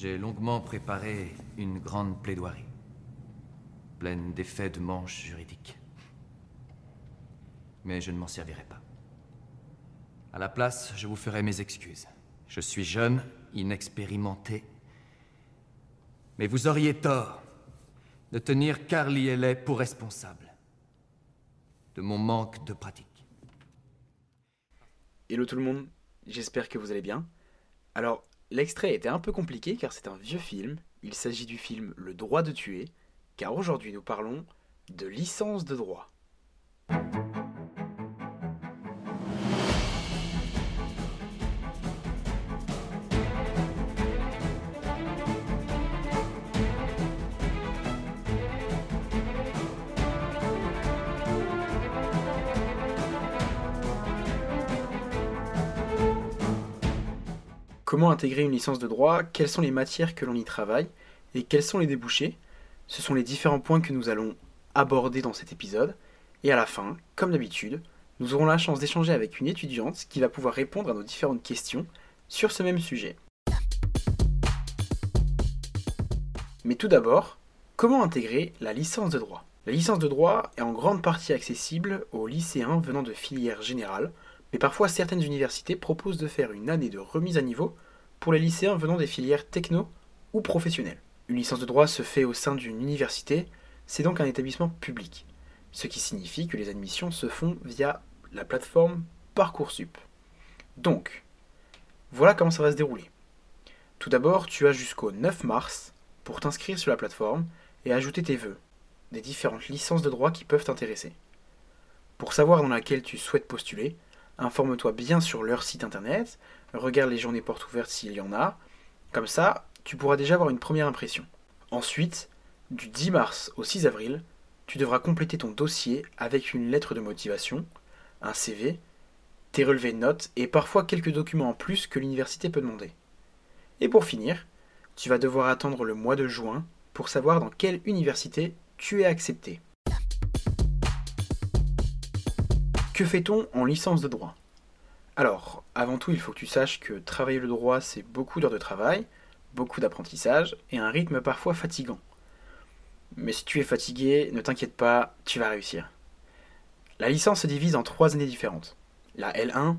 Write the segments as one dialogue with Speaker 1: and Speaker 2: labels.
Speaker 1: J'ai longuement préparé une grande plaidoirie, pleine d'effets de manche juridiques. Mais je ne m'en servirai pas. À la place, je vous ferai mes excuses. Je suis jeune, inexpérimenté, mais vous auriez tort de tenir Carly Ellet pour responsable de mon manque de pratique.
Speaker 2: Hello tout le monde, j'espère que vous allez bien. Alors, L'extrait était un peu compliqué car c'est un vieux film. Il s'agit du film Le droit de tuer, car aujourd'hui nous parlons de licence de droit. Comment intégrer une licence de droit Quelles sont les matières que l'on y travaille Et quels sont les débouchés Ce sont les différents points que nous allons aborder dans cet épisode. Et à la fin, comme d'habitude, nous aurons la chance d'échanger avec une étudiante qui va pouvoir répondre à nos différentes questions sur ce même sujet. Mais tout d'abord, comment intégrer la licence de droit? La licence de droit est en grande partie accessible aux lycéens venant de filières générales, mais parfois certaines universités proposent de faire une année de remise à niveau pour les lycéens venant des filières techno ou professionnelles. Une licence de droit se fait au sein d'une université, c'est donc un établissement public, ce qui signifie que les admissions se font via la plateforme Parcoursup. Donc, voilà comment ça va se dérouler. Tout d'abord, tu as jusqu'au 9 mars pour t'inscrire sur la plateforme et ajouter tes vœux, des différentes licences de droit qui peuvent t'intéresser. Pour savoir dans laquelle tu souhaites postuler, informe-toi bien sur leur site internet, regarde les journées portes ouvertes s'il y en a. Comme ça, tu pourras déjà avoir une première impression. Ensuite, du 10 mars au 6 avril, tu devras compléter ton dossier avec une lettre de motivation, un CV, tes relevés de notes et parfois quelques documents en plus que l'université peut demander. Et pour finir, tu vas devoir attendre le mois de juin pour savoir dans quelle université tu es accepté. Que fait-on en licence de droit? Alors, avant tout, il faut que tu saches que travailler le droit, c'est beaucoup d'heures de travail, beaucoup d'apprentissage et un rythme parfois fatigant. Mais si tu es fatigué, ne t'inquiète pas, tu vas réussir. La licence se divise en trois années différentes. La L1,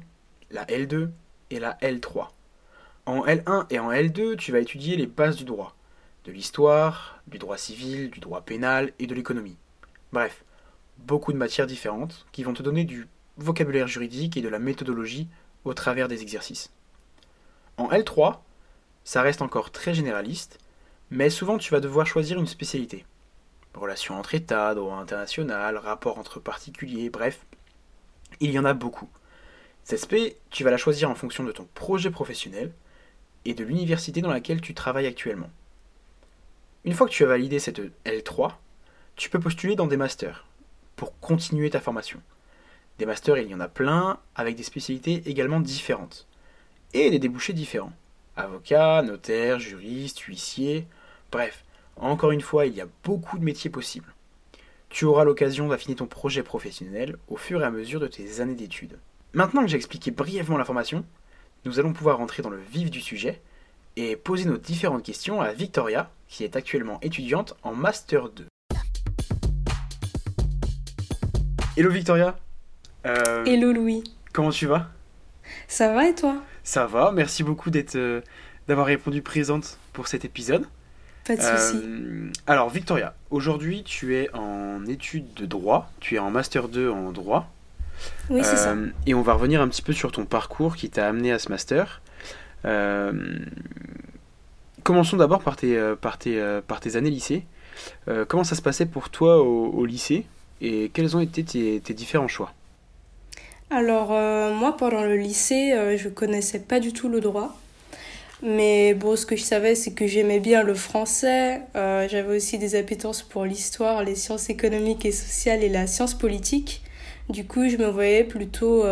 Speaker 2: la L2 et la L3. En L1 et en L2, tu vas étudier les bases du droit, de l'histoire, du droit civil, du droit pénal et de l'économie. Bref, beaucoup de matières différentes qui vont te donner du vocabulaire juridique et de la méthodologie au travers des exercices. En L3, ça reste encore très généraliste, mais souvent tu vas devoir choisir une spécialité. Relations entre États, droit international, rapport entre particuliers, bref, il y en a beaucoup. Cette spé, tu vas la choisir en fonction de ton projet professionnel et de l'université dans laquelle tu travailles actuellement. Une fois que tu as validé cette L3, tu peux postuler dans des masters, pour continuer ta formation. Des masters, il y en a plein, avec des spécialités également différentes. Et des débouchés différents. Avocat, notaire, juriste, huissier, bref, encore une fois, il y a beaucoup de métiers possibles. Tu auras l'occasion d'affiner ton projet professionnel au fur et à mesure de tes années d'études. Maintenant que j'ai expliqué brièvement la formation, nous allons pouvoir rentrer dans le vif du sujet et poser nos différentes questions à Victoria, qui est actuellement étudiante en Master 2. Hello Victoria.
Speaker 3: Euh, Hello Louis.
Speaker 2: Comment tu vas?
Speaker 3: Ça va et toi?
Speaker 2: Ça va, merci beaucoup d'être, euh, d'avoir répondu présente pour cet épisode.
Speaker 3: Pas de soucis.
Speaker 2: Euh, alors Victoria, aujourd'hui tu es en études de droit, tu es en master 2 en droit.
Speaker 3: Oui, c'est ça.
Speaker 2: Et on va revenir un petit peu sur ton parcours qui t'a amené à ce master. commençons d'abord par tes, par, tes, par tes années lycée. comment ça se passait pour toi au lycée? Et quels ont été tes, différents choix?
Speaker 3: Alors, euh, moi, pendant le lycée, euh, je connaissais pas du tout le droit. Mais bon, ce que je savais, c'est que j'aimais bien le français. Euh, j'avais aussi des appétences pour l'histoire, les sciences économiques et sociales et la science politique. Du coup, je me voyais plutôt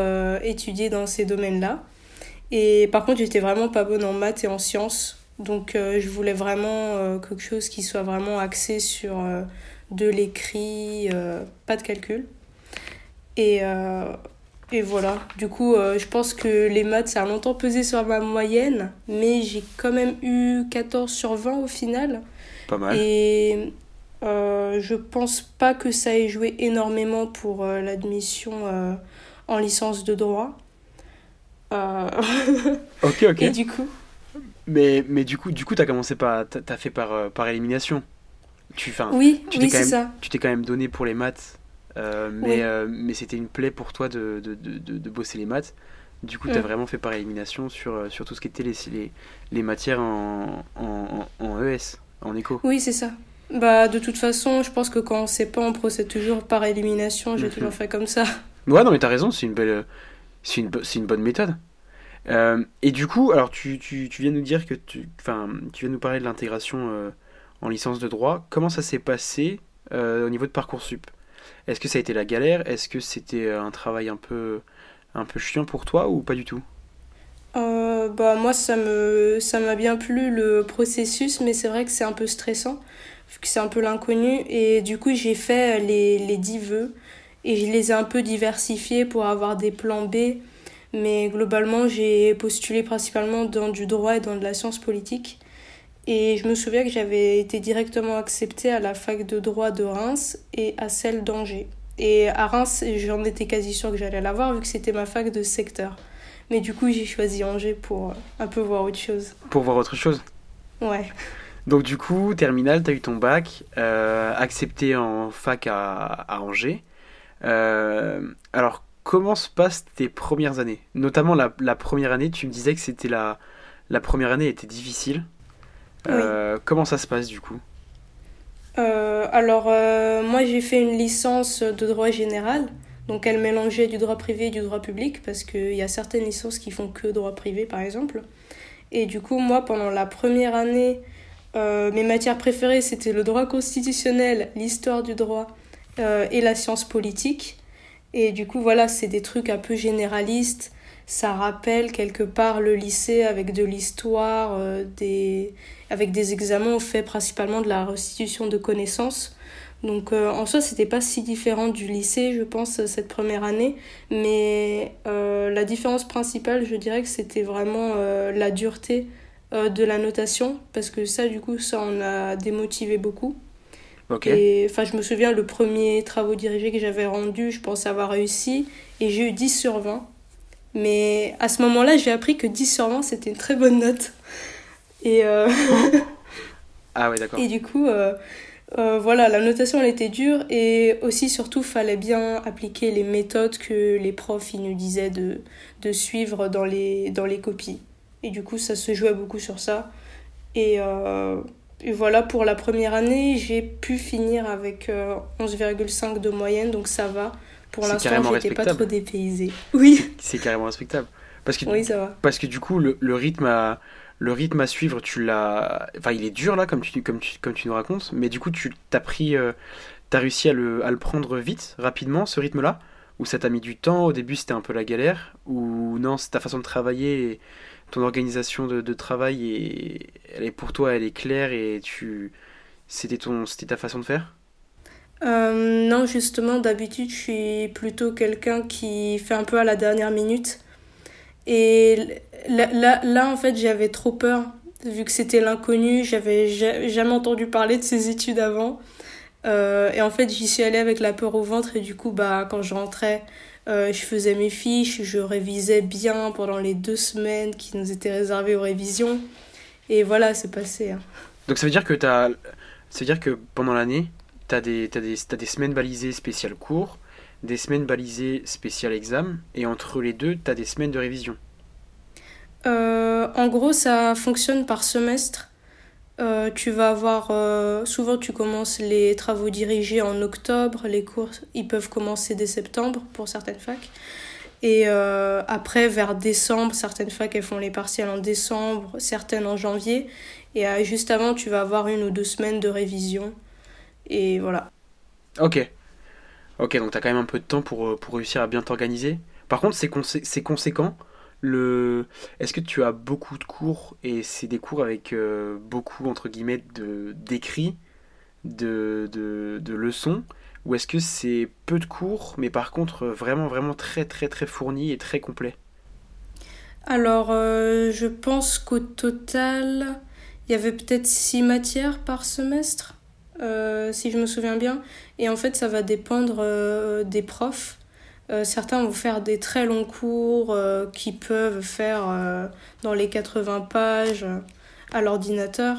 Speaker 3: étudier dans ces domaines-là. Et par contre, j'étais vraiment pas bonne en maths et en sciences. Donc, je voulais vraiment quelque chose qui soit vraiment axé sur de l'écrit, euh, pas de calcul. Et euh, et voilà. Du coup, euh, je pense que les maths, ça a longtemps pesé sur ma moyenne, mais j'ai quand même eu 14 sur 20 au final.
Speaker 2: Pas mal.
Speaker 3: Et je pense pas que ça ait joué énormément pour l'admission en licence de droit.
Speaker 2: Ok, ok.
Speaker 3: Et du coup,
Speaker 2: Mais, mais du coup, du coup, t'as commencé par, t'as fait par, par élimination. Tu,
Speaker 3: oui,
Speaker 2: tu t'es
Speaker 3: oui,
Speaker 2: quand
Speaker 3: c'est
Speaker 2: même-
Speaker 3: ça.
Speaker 2: tu t'es quand même donné pour les maths, euh, mais,
Speaker 3: Oui.
Speaker 2: euh, mais c'était une plaie pour toi de, de, de, bosser les maths. Du coup, t'as
Speaker 3: Mm.
Speaker 2: vraiment fait par élimination sur, euh, sur tout ce qui était les, les, les matières en, en, ES, en éco.
Speaker 3: Oui, c'est ça. Bah, de toute façon, je pense que quand on sait pas, on procède toujours par élimination. J'ai
Speaker 2: Mhm.
Speaker 3: toujours fait comme ça.
Speaker 2: Ouais, non, mais t'as raison, c'est une belle, c'est une, une bonne méthode. Euh, et du coup, alors tu, tu, tu viens nous dire que tu, enfin, tu viens nous parler de l'intégration en licence de droit. Comment ça s'est passé euh, au niveau de Parcoursup? Est-ce que ça a été la galère? Est-ce que c'était euh, un travail un peu, un peu chiant pour toi ou pas du tout?
Speaker 3: Euh, bah, moi, ça me, ça m'a bien plu le processus, mais c'est vrai que c'est un peu stressant, vu que c'est un peu l'inconnu. Et du coup, j'ai fait les, les 10 vœux et je les ai un peu diversifiés pour avoir des plans B. Mais globalement, j'ai postulé principalement dans du droit et dans de la science politique. Et je me souviens que j'avais été directement acceptée à la fac de droit de Reims et à celle d'Angers. Et à Reims, j'en étais quasi sûre que j'allais l'avoir vu que c'était ma fac de secteur. Mais du coup, j'ai choisi Angers pour euh, un peu voir autre chose.
Speaker 2: Pour voir autre chose?
Speaker 3: Ouais.
Speaker 2: Donc du coup, terminal, t'as eu ton bac, euh, accepté en fac à, à Angers. Euh, alors, comment se passent tes premières années? Notamment la, la première année, tu me disais que c'était la, la première année était difficile. Euh, Comment ça se passe du coup?
Speaker 3: Euh, alors, euh, moi, j'ai fait une licence de droit général. Donc, elle mélangeait du droit privé et du droit public, parce qu'il y a certaines licences qui font que droit privé, par exemple. Et du coup, moi, pendant la première année, euh, mes matières préférées, c'était le droit constitutionnel, l'histoire du droit euh, et la science politique. Et du coup, voilà, c'est des trucs un peu généralistes. Ça rappelle quelque part le lycée avec de l'histoire, euh, des... avec des examens on fait principalement de la restitution de connaissances. Donc euh, en soi, c'était pas si différent du lycée, je pense, cette première année. Mais euh, la différence principale, je dirais que c'était vraiment la dureté de la notation, parce que ça, du coup, ça, on a démotivé beaucoup. Et enfin, je me souviens, le premier travaux dirigé que j'avais rendu, je pense avoir réussi, et j'ai eu 10 sur 20. Mais à ce moment-là, j'ai appris que 10 sur 20, c'était une très bonne note. Et, euh,
Speaker 2: Ah ouais, d'accord.
Speaker 3: et du coup, euh, euh, voilà, la notation, elle était dure, et aussi, surtout, fallait bien appliquer les méthodes que les profs, ils nous disaient de, de suivre dans les, dans les copies. Et du coup, ça se jouait beaucoup sur ça. Et, et voilà, pour la première année, j'ai pu finir avec euh, 11,5 de moyenne, donc ça va. Pour l'instant, j'étais pas trop dépaysée. Oui,
Speaker 2: C'est carrément respectable. Parce que,
Speaker 3: oui, ça va.
Speaker 2: parce que du coup, le, le rythme à, le rythme à suivre, tu l'as. Enfin, il est dur là, comme tu, comme tu, comme tu nous racontes, mais du coup, tu t'as pris. euh, t'as réussi à le, à le prendre vite, rapidement, ce rythme-là? Ou ça t'a mis du temps? Au début, c'était un peu la galère? Ou non, c'est ta façon de travailler et ton organisation de, de travail, et, elle est pour toi, elle est claire et tu. C'était ton, c'était ta façon de faire?
Speaker 3: Euh, non, justement, d'habitude, je suis plutôt quelqu'un qui fait un peu à la dernière minute. Et là, là, là, en fait, j'avais trop peur, vu que c'était l'inconnu, j'avais ja- jamais entendu parler de ces études avant. Euh, et en fait, j'y suis allée avec la peur au ventre, et du coup, bah, quand je rentrais, euh, je faisais mes fiches, je révisais bien pendant les deux semaines qui nous étaient réservées aux révisions. Et voilà, c'est passé. hein.
Speaker 2: Donc ça veut dire que ça veut dire que pendant l'année, des, t'as des, semaines balisées spéciales cours, des semaines balisées spéciales examen, et entre les deux, t'as des semaines de révision.
Speaker 3: Euh, en gros, ça fonctionne par semestre. Euh, tu vas avoir. euh, souvent, tu commences les travaux dirigés en octobre. Les cours, ils peuvent commencer dès septembre pour certaines facs. Et après, vers décembre, certaines facs, elles font les partiels en décembre, certaines en janvier. Et juste avant, tu vas avoir une ou deux semaines de révision. Et voilà.
Speaker 2: Ok. Ok, donc t'as quand même un peu de temps pour, euh, pour réussir à bien t'organiser. Par contre, c'est consé- c'est conséquent. Le... Est-ce que tu as beaucoup de cours et c'est des cours avec euh, beaucoup, entre guillemets, de- d'écrits, de, de, de leçons? Ou est-ce que c'est peu de cours, mais par contre vraiment, vraiment très, très, très fourni et très complet?
Speaker 3: Alors, euh, je pense qu'au total, il y avait peut-être six matières par semestre, euh, si je me souviens bien. Et en fait, ça va dépendre euh, des profs. certains vont faire des très longs cours qui peuvent faire dans les 80 pages à l'ordinateur.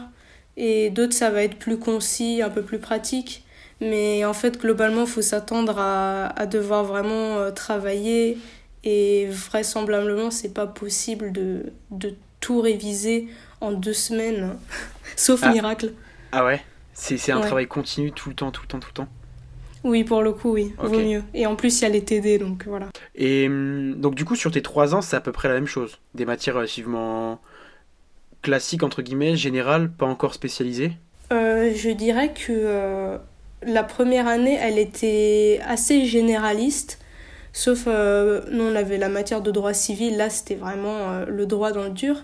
Speaker 3: Et d'autres, ça va être plus concis, un peu plus pratique. Mais en fait, globalement, il faut s'attendre à, à, devoir vraiment euh, travailler. Et vraisemblablement, c'est pas possible de, de tout réviser en deux semaines, sauf
Speaker 2: ah.
Speaker 3: miracle.
Speaker 2: Ah ouais? C'est un travail continu tout le temps, tout le temps, tout le temps
Speaker 3: Oui, pour le coup, oui, vaut mieux. Et en plus, il y a les TD, donc voilà.
Speaker 2: Et hum, donc, du coup, sur tes trois ans, c'est à peu près la même chose Des matières relativement classiques, entre guillemets, générales, pas encore spécialisées
Speaker 3: euh, Je dirais que. Euh, la première année, elle était assez généraliste, sauf euh, nous on avait la matière de droit civil, là c'était vraiment euh, le droit dans le dur.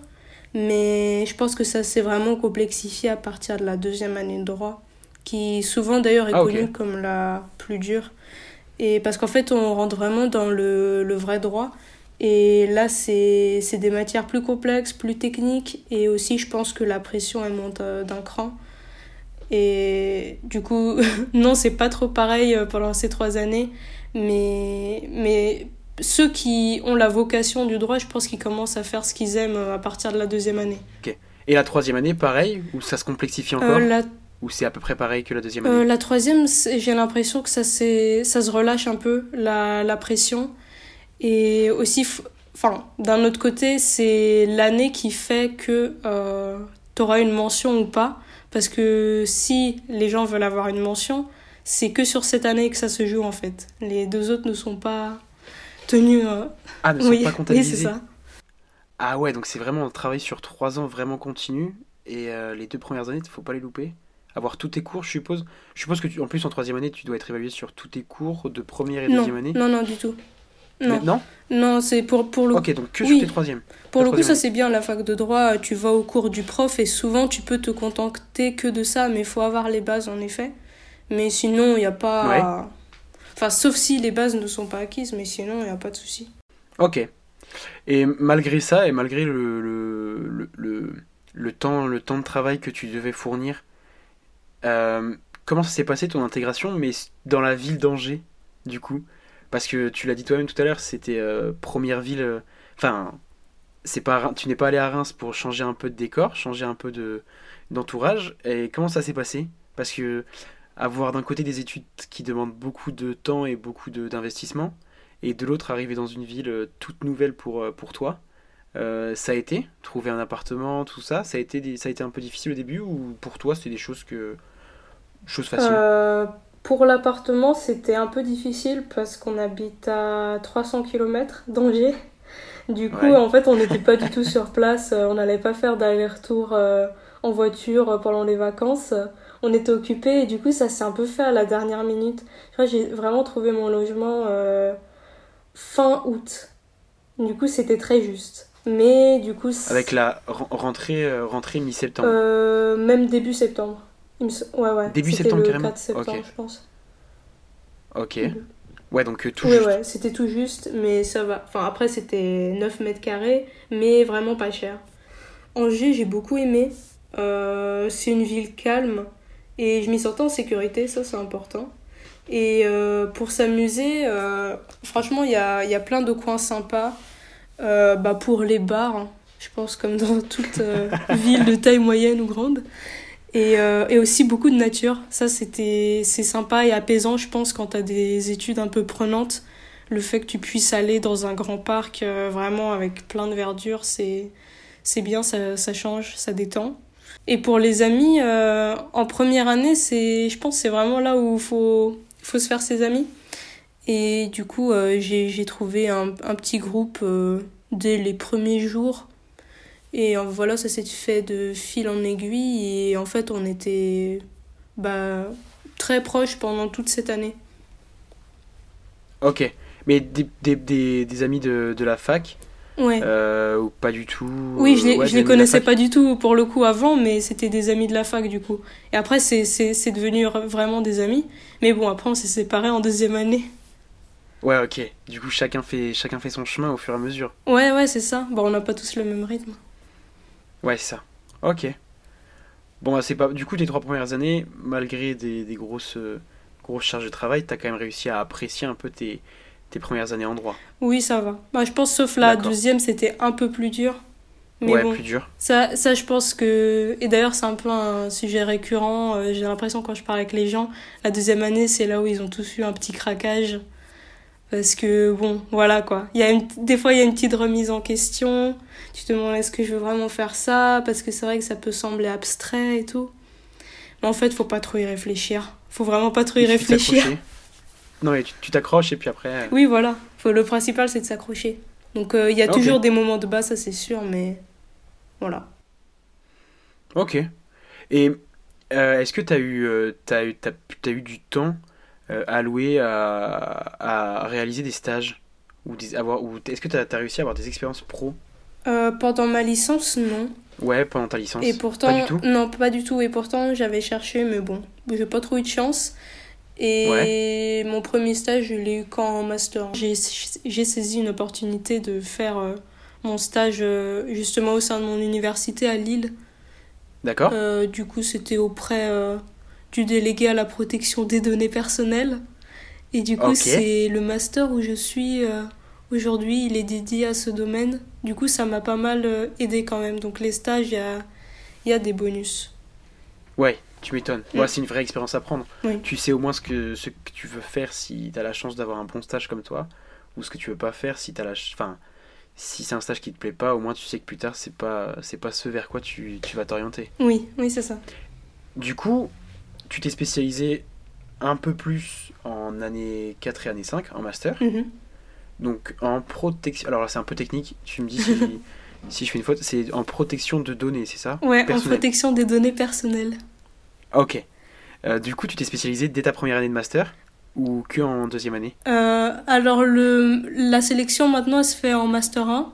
Speaker 3: Mais je pense que ça s'est vraiment complexifié à partir de la deuxième année de droit, qui souvent d'ailleurs est
Speaker 2: ah,
Speaker 3: connue comme la plus dure. Et parce qu'en fait on rentre vraiment dans le, le vrai droit. Et là, c'est des matières plus complexes, plus techniques. Et aussi, je pense que la pression, elle monte euh, d'un cran. Et du coup, non, c'est pas trop pareil euh, pendant ces trois années. Mais, mais ceux qui ont la vocation du droit, je pense qu'ils commencent à faire ce qu'ils aiment euh, à partir de la deuxième année.
Speaker 2: Ok. Et la troisième année, pareil Ou ça se complexifie encore
Speaker 3: euh, la...
Speaker 2: Ou c'est à peu près pareil que la deuxième année
Speaker 3: euh, La troisième, j'ai l'impression que ça, ça se relâche un peu, la, la pression. Et aussi, enfin, d'un autre côté, c'est l'année qui fait que euh, tu auras une mention ou pas. Parce que si les gens veulent avoir une mention, c'est que sur cette année que ça se joue en fait. Les deux autres ne sont pas tenus. Euh...
Speaker 2: Ah, ne sont
Speaker 3: oui,
Speaker 2: pas comptabilisés.
Speaker 3: Oui, c'est ça.
Speaker 2: Ah ouais, donc c'est vraiment un travail sur trois ans vraiment continu. Et euh, les deux premières années, il ne faut pas les louper. Avoir tous tes cours, je suppose. Je suppose que tu, en plus en troisième année, tu dois être évalué sur tous tes cours de première et
Speaker 3: non,
Speaker 2: deuxième année.
Speaker 3: Non, non, du tout. Non.
Speaker 2: Mais non,
Speaker 3: non c'est pour, pour le
Speaker 2: Ok, donc que
Speaker 3: oui.
Speaker 2: sur tes troisièmes.
Speaker 3: Pour le coup, ça c'est bien, la fac de droit, tu vas au cours du prof et souvent tu peux te contenter que de ça, mais il faut avoir les bases en effet. Mais sinon, il n'y a pas.
Speaker 2: Ouais.
Speaker 3: Enfin, sauf si les bases ne sont pas acquises, mais sinon, il n'y a pas de souci.
Speaker 2: Ok. Et malgré ça, et malgré le, le, le, le, temps, le temps de travail que tu devais fournir, euh, comment ça s'est passé ton intégration, mais dans la ville d'Angers, du coup? Parce que tu l'as dit toi-même tout à l'heure, c'était euh, première ville. euh, Enfin, tu n'es pas allé à Reims pour changer un peu de décor, changer un peu de d'entourage. Et comment ça s'est passé? Parce que avoir d'un côté des études qui demandent beaucoup de temps et beaucoup d'investissement, et de l'autre arriver dans une ville euh, toute nouvelle pour, euh, pour toi, euh, ça a été trouver un appartement, tout ça, ça a été des- ça a été un peu difficile au début ou pour toi c'était des choses que choses faciles.
Speaker 3: Euh, pour l'appartement, c'était un peu difficile parce qu'on habite à 300 km d'Angers. Du coup,
Speaker 2: Ouais.
Speaker 3: en fait, on n'était pas du tout sur place. On n'allait pas faire d'aller-retour en voiture pendant les vacances. On était occupés et du coup, ça s'est un peu fait à la dernière minute. J'ai vraiment trouvé mon logement euh, fin août. Du coup, c'était très juste. Mais du coup,
Speaker 2: Avec la ren- rentrée euh, rentrée mi-septembre.
Speaker 3: euh, même début septembre. Me Ouais, ouais.
Speaker 2: Début septembre,
Speaker 3: le
Speaker 2: carrément
Speaker 3: 4 septembre, je pense.
Speaker 2: Ok.
Speaker 3: Mhm.
Speaker 2: Ouais donc tout
Speaker 3: Ouais,
Speaker 2: juste.
Speaker 3: ouais, c'était tout juste, mais ça va. Enfin, après, c'était 9 mètres carrés, mais vraiment pas cher. Angers, j'ai beaucoup aimé. Euh, c'est une ville calme et je m'y sentais en sécurité, ça c'est important. Et euh, pour s'amuser, euh, franchement, il y a, y a plein de coins sympas. Euh, bah, pour les bars, hein, je pense, comme dans toute ville de taille moyenne ou grande. Et, et aussi beaucoup de nature. Ça, c'était, c'est sympa et apaisant, je pense, quand tu as des études un peu prenantes. Le fait que tu puisses aller dans un grand parc, vraiment avec plein de verdure, c'est, c'est bien, ça, ça change, ça détend. Et pour les amis, euh, en première année, c'est, je pense c'est vraiment là où il faut, faut se faire ses amis. Et du coup, euh, j'ai, trouvé un, un petit groupe euh, dès les premiers jours. Et voilà, ça s'est fait de fil en aiguille. Et en fait, on était bah, très proches pendant toute cette année.
Speaker 2: Ok. Mais des, des, des, des amis de, de la fac,
Speaker 3: Ouais.
Speaker 2: euh, ou pas du tout
Speaker 3: Oui, je les,
Speaker 2: ouais,
Speaker 3: je les connaissais pas du tout pour le coup avant, mais c'était des amis de la fac du coup. Et après, c'est devenu vraiment des amis. Mais bon, après, on s'est séparés en deuxième année.
Speaker 2: Ouais, ok. Du coup, chacun fait, chacun fait son chemin au fur et à mesure.
Speaker 3: Ouais, ouais, c'est ça. Bon, on n'a pas tous le même rythme.
Speaker 2: Ouais, c'est ça. Ok. Bon, bah, c'est pas. Du coup, tes trois premières années, malgré des, des grosses, euh, grosses charges de travail, t'as quand même réussi à apprécier un peu tes, tes premières années en droit.
Speaker 3: Oui, ça va. Bah, je pense, sauf la deuxième, c'était un peu plus dur. Mais
Speaker 2: ouais,
Speaker 3: bon,
Speaker 2: plus dur.
Speaker 3: ça, ça, je pense que. Et d'ailleurs, c'est un peu un sujet récurrent. euh, J'ai l'impression, quand je parle avec les gens, la deuxième année, c'est là où ils ont tous eu un petit craquage. Parce que, bon, voilà quoi. Il y a une... Des fois, il y a une petite remise en question. Tu te demandes est-ce que je veux vraiment faire ça? Parce que c'est vrai que ça peut sembler abstrait et tout. Mais en fait, faut pas trop y réfléchir. Faut vraiment pas trop y réfléchir.
Speaker 2: Non, mais tu tu t'accroches et puis après. euh,
Speaker 3: Oui, voilà. Faut... Le principal, c'est de s'accrocher. Donc, euh, il y a toujours des moments de bas, ça c'est sûr, mais voilà.
Speaker 2: Ok. Et euh, est-ce que t'as eu, euh, t'as eu, du temps alloué à, à réaliser des stages ou des, avoir, ou est-ce que t'as as réussi à avoir des expériences pro?
Speaker 3: Pendant ma licence, non.
Speaker 2: Ouais, pendant ta licence.
Speaker 3: Et pourtant,
Speaker 2: Pas du tout?
Speaker 3: non, pas du tout. Et pourtant, j'avais cherché, mais bon, j'ai pas trop eu de chance. Et mon premier stage, je l'ai eu qu'en en master. J'ai saisi une opportunité de faire euh, mon stage euh, justement au sein de mon université à Lille.
Speaker 2: D'accord.
Speaker 3: Euh, du coup, c'était auprès du délégué à la protection des données personnelles. Et du coup, c'est le master où je suis aujourd'hui. Il est dédié à ce domaine. Du coup, ça m'a pas mal aidé quand même. Donc, les stages, il y a, y a des bonus.
Speaker 2: Ouais, tu m'étonnes.
Speaker 3: Mm.
Speaker 2: Ouais, c'est une vraie expérience à prendre.
Speaker 3: Oui.
Speaker 2: Tu sais au moins ce que, ce que tu veux faire si t'as la chance d'avoir un bon stage comme toi, ou ce que tu veux pas faire si t'as la, enfin, si c'est un stage qui te plaît pas, au moins tu sais que plus tard c'est pas, c'est pas ce vers quoi tu, tu vas t'orienter.
Speaker 3: Oui, oui, c'est ça.
Speaker 2: Du coup, tu t'es spécialisé un peu plus en année 4 et année 5 en master.
Speaker 3: Mhm.
Speaker 2: Donc en protection. Alors là, c'est un peu technique, tu me dis si, si je fais une faute. C'est en protection de données, c'est ça?
Speaker 3: Ouais, en protection des données personnelles.
Speaker 2: Ok. Euh, du coup, tu t'es spécialisé dès ta première année de master ou que en deuxième année?
Speaker 3: Euh, alors, le, la sélection maintenant, elle se fait en Master 1.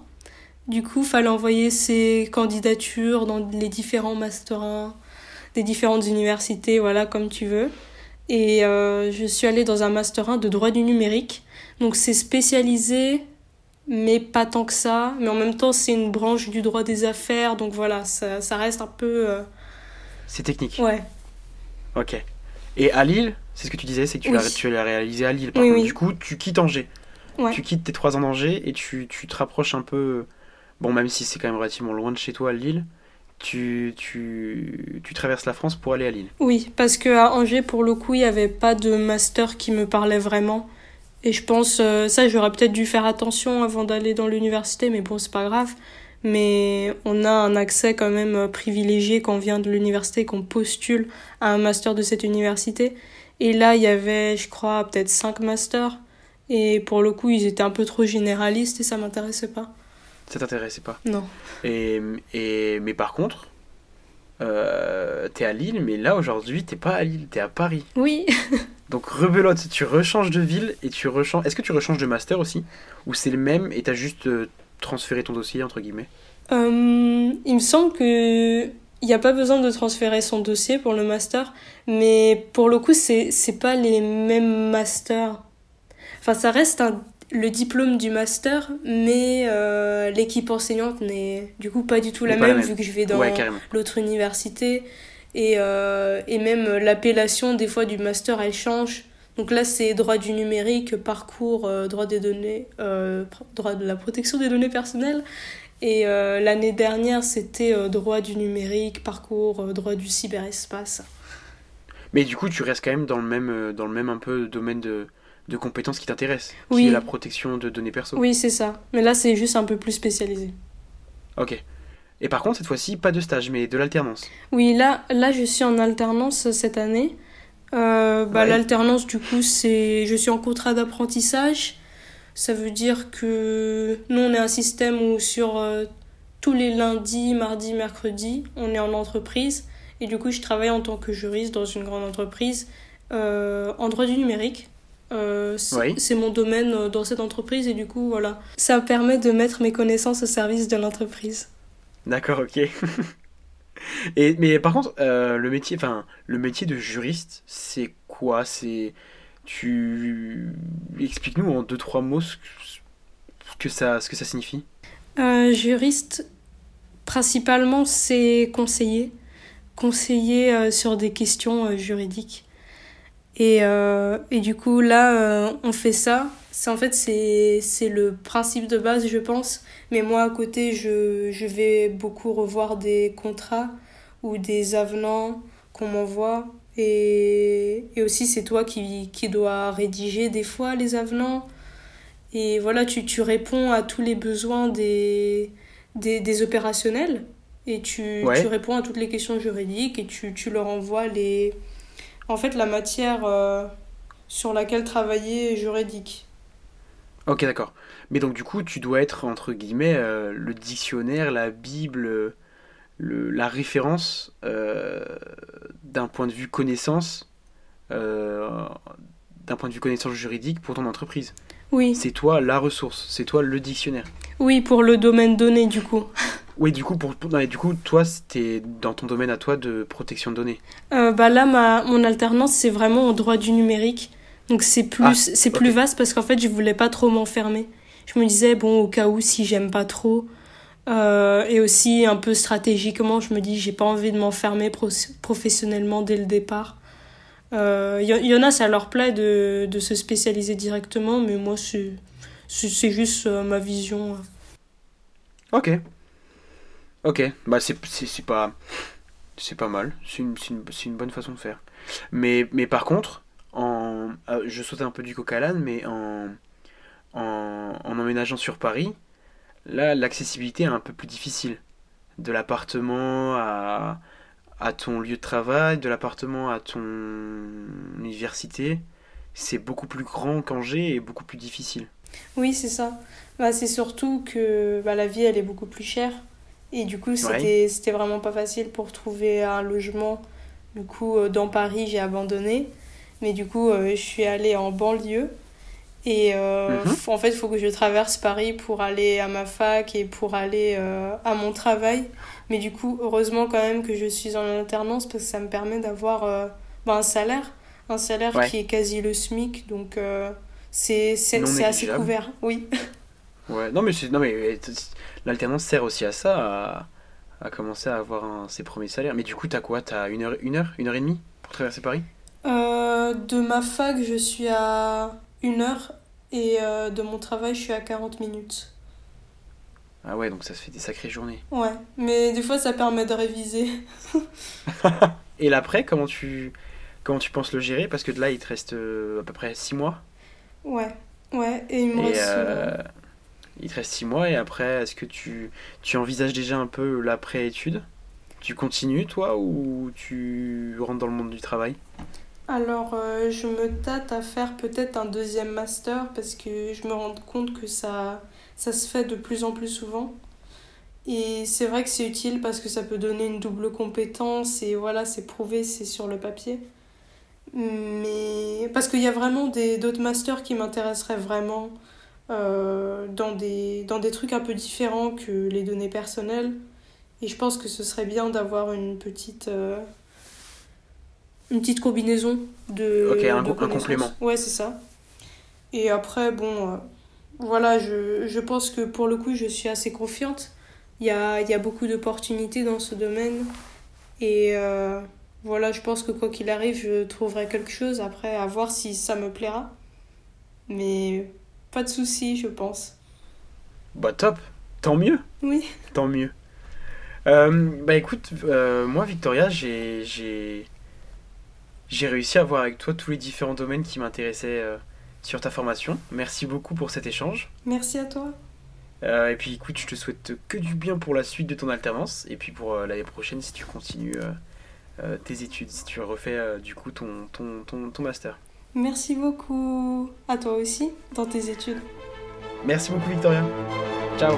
Speaker 3: Du coup, il fallait envoyer ses candidatures dans les différents Master 1, des différentes universités, voilà, comme tu veux. Et euh, je suis allée dans un Master 1 de droit du numérique. Donc, c'est spécialisé, mais pas tant que ça. Mais en même temps, c'est une branche du droit des affaires. Donc, voilà, ça, ça reste un peu.
Speaker 2: C'est technique.
Speaker 3: Ouais.
Speaker 2: Ok. Et à Lille, c'est ce que tu disais, c'est que tu
Speaker 3: Oui.
Speaker 2: l'as tu l'as réalisé à Lille. Par
Speaker 3: Oui,
Speaker 2: contre,
Speaker 3: oui.
Speaker 2: du coup, tu quittes Angers.
Speaker 3: Ouais.
Speaker 2: Tu quittes tes trois ans d'Angers et tu, tu te rapproches un peu. Bon, même si c'est quand même relativement loin de chez toi, à Lille, tu, tu, tu traverses la France pour aller à Lille.
Speaker 3: Oui, parce que à Angers, pour le coup, il n'y avait pas de master qui me parlait vraiment. Et je pense, euh, ça, j'aurais peut-être dû faire attention avant d'aller dans l'université, mais bon, c'est pas grave. Mais on a un accès quand même euh, privilégié quand on vient de l'université, qu'on postule à un master de cette université. Et là, il y avait, je crois, peut-être cinq masters. Et pour le coup, ils étaient un peu trop généralistes et ça m'intéressait pas.
Speaker 2: Ça t'intéressait pas?
Speaker 3: Non.
Speaker 2: et, et, Mais par contre, euh, t'es à Lille, mais là aujourd'hui, t'es pas à Lille, t'es à Paris.
Speaker 3: Oui.
Speaker 2: Donc rebelote, tu rechanges de ville et tu rechanges. Est-ce que tu rechanges de master aussi? Ou c'est le même et t'as juste transféré ton dossier, entre guillemets
Speaker 3: Euh, il me semble que il n'y a pas besoin de transférer son dossier pour le master, mais pour le coup, c'est c'est pas les mêmes masters. Enfin, ça reste un, le diplôme du master, mais euh, l'équipe enseignante n'est du coup pas du tout la
Speaker 2: N'est
Speaker 3: même, vu que je vais dans
Speaker 2: Ouais,
Speaker 3: l'autre université. Et, euh, et même l'appellation des fois du master, elle change. Donc là, c'est droit du numérique, parcours, euh, droit des données, euh, droit de la protection des données personnelles. Et euh, l'année dernière, c'était droit du numérique, parcours, droit du cyberespace.
Speaker 2: Mais du coup, tu restes quand même dans le même, dans le même un peu domaine de, de compétences qui t'intéresse,
Speaker 3: Oui.
Speaker 2: qui est la protection de données perso.
Speaker 3: Oui, c'est ça. Mais là, c'est juste un peu plus spécialisé.
Speaker 2: Ok. Et par contre, cette fois-ci, pas de stage, mais de l'alternance.
Speaker 3: Oui, là, là, je suis en alternance cette année. Euh, bah,
Speaker 2: Ouais.
Speaker 3: L'alternance, du coup, c'est. Je suis en contrat d'apprentissage. Ça veut dire que nous, on est un système où sur euh, tous les lundis, mardis, mercredis, on est en entreprise. Et du coup, je travaille en tant que juriste dans une grande entreprise euh, en droit du numérique. Euh, c'est
Speaker 2: Oui.
Speaker 3: mon domaine dans cette entreprise et du coup, voilà. Ça permet de mettre mes connaissances au service de l'entreprise.
Speaker 2: D'accord, ok. Et, mais par contre, euh, le métier, le métier de juriste, c'est quoi? C'est, tu, explique-nous en deux, trois mots ce que, ça, ce que ça signifie.
Speaker 3: Euh, juriste, principalement, c'est conseiller. Conseiller euh, sur des questions euh, juridiques. Et, et du coup, là, on fait ça. C'est, en fait, c'est, c'est le principe de base, je pense. Mais moi, à côté, je, je vais beaucoup revoir des contrats ou des avenants qu'on m'envoie. Et, et aussi, c'est toi qui, qui dois rédiger des fois les avenants. Et voilà, tu, tu réponds à tous les besoins des, des, des opérationnels. Et tu,
Speaker 2: Ouais.
Speaker 3: tu réponds à toutes les questions juridiques et tu, tu leur envoies les, en fait, la matière euh, sur laquelle travailler juridique.
Speaker 2: Ok, d'accord. Mais donc, du coup, tu dois être, entre guillemets, euh, le dictionnaire, la Bible, le, la référence euh, d'un point de vue connaissance, euh, d'un point de vue connaissance juridique pour ton entreprise.
Speaker 3: Oui,
Speaker 2: C'est toi la ressource, c'est toi le dictionnaire.
Speaker 3: oui, pour le domaine donné, du coup.
Speaker 2: Oui, du coup, pour, pour- non, du coup, toi, c'était dans ton domaine à toi de protection de données.
Speaker 3: Bah là, ma, mon alternance, c'est vraiment au droit du numérique. Donc c'est plus,
Speaker 2: Ah,
Speaker 3: c'est plus vaste parce qu'en fait, je voulais pas trop m'enfermer. Je me disais, bon, au cas où, si j'aime pas trop. Euh, et aussi, un peu stratégiquement, je me dis, j'ai pas envie de m'enfermer pro- professionnellement dès le départ. Il y, y en a, ça leur plaît de, de se spécialiser directement, mais moi, c'est juste euh, ma vision.
Speaker 2: Ok. Ok, bah c'est pas, c'est pas mal, c'est une, une, une bonne façon de faire. Mais, mais par contre, je saute un peu du coq à l'âne, mais en, en, en emménageant sur Paris, là, l'accessibilité est un peu plus difficile. De l'appartement à, à ton lieu de travail, de l'appartement à ton université, c'est beaucoup plus grand qu'Angers et beaucoup plus difficile.
Speaker 3: Oui, c'est ça. Bah, c'est surtout que bah, la vie, elle est beaucoup plus chère. Et du coup, c'était c'était vraiment pas facile pour trouver un logement. Du coup, euh, dans Paris, j'ai abandonné. Mais du coup, euh, je suis allée en banlieue. Et euh,
Speaker 2: Mhm.
Speaker 3: en fait, il faut que je traverse Paris pour aller à ma fac et pour aller euh, à mon travail. Mais du coup, heureusement quand même que je suis en alternance parce que ça me permet d'avoir euh, bah, un salaire. Un salaire
Speaker 2: Ouais.
Speaker 3: qui est quasi le SMIC. Donc, c'est assez couvert. Oui.
Speaker 2: Ouais, non mais, mais l'alternance sert aussi à ça, à, à commencer à avoir un- ses premiers salaires. Mais du coup, t'as quoi? T'as une heure, une heure, une heure et demie pour traverser Paris?
Speaker 3: Euh, de ma fac, je suis à une heure et euh, de mon travail, je suis à 40 minutes.
Speaker 2: Ah ouais, donc ça se fait des sacrées journées.
Speaker 3: Ouais, mais des fois, ça permet de réviser.
Speaker 2: Et l'après, comment tu, comment tu penses le gérer? Parce que là, il te reste euh, à peu près 6 mois.
Speaker 3: Ouais, ouais, et il me reste.
Speaker 2: euh, il te reste 6 mois, et après, est-ce que tu, tu envisages déjà un peu l'après-études? Tu continues, toi, ou tu rentres dans le monde du travail?
Speaker 3: Alors, euh, je me tâte à faire peut-être un deuxième master parce que je me rends compte que ça, se fait de plus en plus souvent. Et c'est vrai que c'est utile parce que ça peut donner une double compétence et voilà, c'est prouvé, c'est sur le papier. Mais parce qu'il y a vraiment d'autres masters qui m'intéresseraient vraiment euh, dans des, dans des trucs un peu différents que les données personnelles. Et je pense que ce serait bien d'avoir une petite, euh, une petite combinaison de,
Speaker 2: Ok, un
Speaker 3: de
Speaker 2: un complément.
Speaker 3: Ouais, c'est ça. Et après, bon, euh, voilà, je, je pense que pour le coup, je suis assez confiante. Il y a, y a beaucoup d'opportunités dans ce domaine. Et euh, voilà, je pense que quoi qu'il arrive, je trouverai quelque chose. Après, à voir si ça me plaira. Mais pas de souci, je pense.
Speaker 2: Bah top, tant mieux.
Speaker 3: Oui.
Speaker 2: Tant mieux. Euh, bah écoute, moi Victoria, j'ai j'ai réussi à voir avec toi tous les différents domaines qui m'intéressaient euh, sur ta formation. Merci beaucoup pour cet échange.
Speaker 3: Merci à toi.
Speaker 2: Euh, et puis écoute, je te souhaite que du bien pour la suite de ton alternance et puis pour euh, l'année prochaine si tu continues tes études, si tu refais du coup ton, ton, ton, ton master.
Speaker 3: Merci beaucoup à toi aussi dans tes études.
Speaker 2: Merci beaucoup Victoria. Ciao.